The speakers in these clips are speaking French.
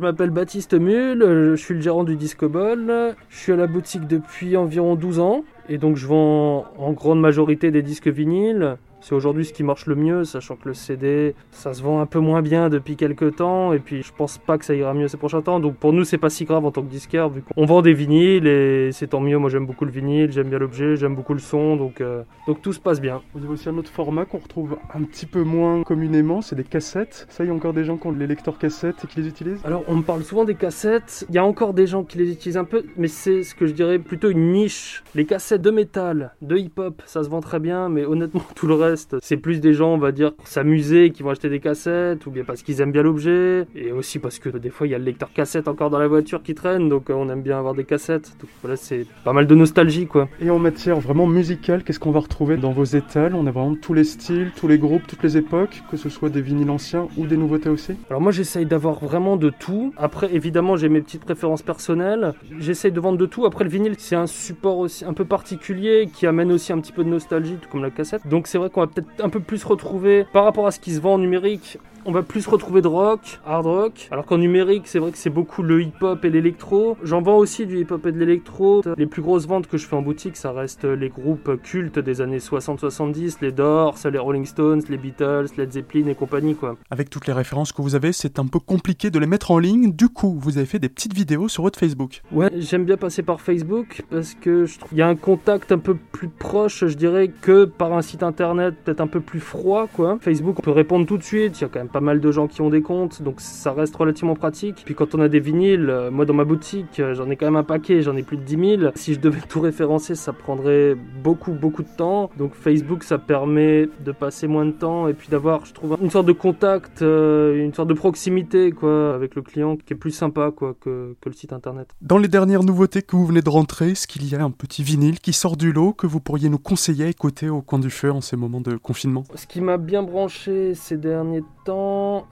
Je m'appelle Baptiste Mule, je suis le gérant du Disco Ball. Je suis à la boutique depuis environ 12 ans et donc je vends en grande majorité des disques vinyles, c'est aujourd'hui ce qui marche le mieux, sachant que le CD, ça se vend un peu moins bien depuis quelques temps, et puis je pense pas que ça ira mieux ces prochains temps. Donc pour nous, c'est pas si grave en tant que disquaire, vu qu'on vend des vinyles, et c'est tant mieux. Moi, j'aime beaucoup le vinyle, j'aime bien l'objet, j'aime beaucoup le son, donc, euh, donc tout se passe bien. Vous avez aussi un autre format qu'on retrouve un petit peu moins communément, c'est des cassettes. Ça, il y a encore des gens qui ont les lecteurs cassettes et qui les utilisent? Alors, on me parle souvent des cassettes. Il y a encore des gens qui les utilisent un peu, mais c'est ce que je dirais plutôt une niche. Les cassettes de métal, de hip-hop, ça se vend très bien, mais honnêtement, tout le reste, c'est plus des gens, on va dire, pour s'amuser, qui vont acheter des cassettes, ou bien parce qu'ils aiment bien l'objet, et aussi parce que des fois, il y a le lecteur cassette encore dans la voiture qui traîne, donc euh, on aime bien avoir des cassettes. Donc voilà, c'est pas mal de nostalgie, quoi. Et en matière vraiment musicale, qu'est-ce qu'on va retrouver dans vos étals? On a vraiment tous les styles, tous les groupes, toutes les époques, que ce soit des vinyles anciens ou des nouveautés aussi? Alors moi, j'essaye d'avoir vraiment de tout. Après, évidemment, j'ai mes petites préférences personnelles. J'essaye de vendre de tout. Après, le vinyle, c'est un support aussi un peu particulier qui amène aussi un petit peu de nostalgie, tout comme la cassette. Donc c'est vrai qu'on va peut-être un peu plus retrouver par rapport à ce qui se vend en numérique on va plus retrouver de rock, hard rock, alors qu'en numérique, c'est vrai que c'est beaucoup le hip-hop et l'électro. J'en vends aussi du hip-hop et de l'électro. Les plus grosses ventes que je fais en boutique, ça reste les groupes cultes des années 60-70, les Doors, les Rolling Stones, les Beatles, Led Zeppelin et compagnie, quoi. Avec toutes les références que vous avez, c'est un peu compliqué de les mettre en ligne. Du coup, vous avez fait des petites vidéos sur votre Facebook. Ouais, j'aime bien passer par Facebook parce que je trouve qu'il y a un contact un peu plus proche, je dirais, que par un site internet peut-être un peu plus froid, quoi. Facebook, on peut répondre tout de suite. Il y a quand même pas mal de gens qui ont des comptes, donc ça reste relativement pratique. Puis quand on a des vinyles, euh, moi dans ma boutique, euh, j'en ai quand même un paquet, j'en ai plus de 10 000. Si je devais tout référencer, ça prendrait beaucoup, beaucoup de temps. Donc Facebook, ça permet de passer moins de temps et puis d'avoir, je trouve, une sorte de contact, euh, une sorte de proximité quoi, avec le client qui est plus sympa quoi, que, que le site internet. Dans les dernières nouveautés que vous venez de rentrer, est-ce qu'il y a un petit vinyle qui sort du lot que vous pourriez nous conseiller à écouter au coin du feu en ces moments de confinement? Ce qui m'a bien branché ces derniers temps,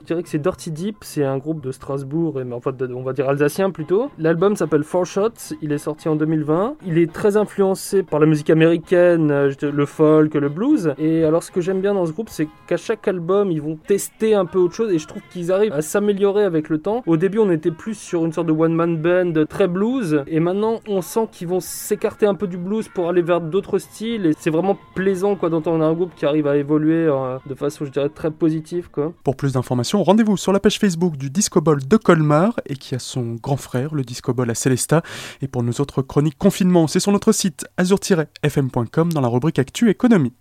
je dirais que c'est Dirty Deep, c'est un groupe de Strasbourg, mais en fait, on va dire alsacien plutôt. L'album s'appelle Four Shots, il est sorti en 2020. Il est très influencé par la musique américaine, euh, le folk, le blues. Et alors, ce que j'aime bien dans ce groupe, c'est qu'à chaque album, ils vont tester un peu autre chose et je trouve qu'ils arrivent à s'améliorer avec le temps. Au début, on était plus sur une sorte de one-man band très blues et maintenant, on sent qu'ils vont s'écarter un peu du blues pour aller vers d'autres styles et c'est vraiment plaisant quoi d'entendre un groupe qui arrive à évoluer euh, de façon, je dirais, très positive quoi. Plus d'informations, rendez-vous sur la page Facebook du Disco Ball de Colmar et qui a son grand frère, le Disco Ball à Célesta. Et pour nos autres chroniques confinement, c'est sur notre site azur-fm.com dans la rubrique Actu Économie.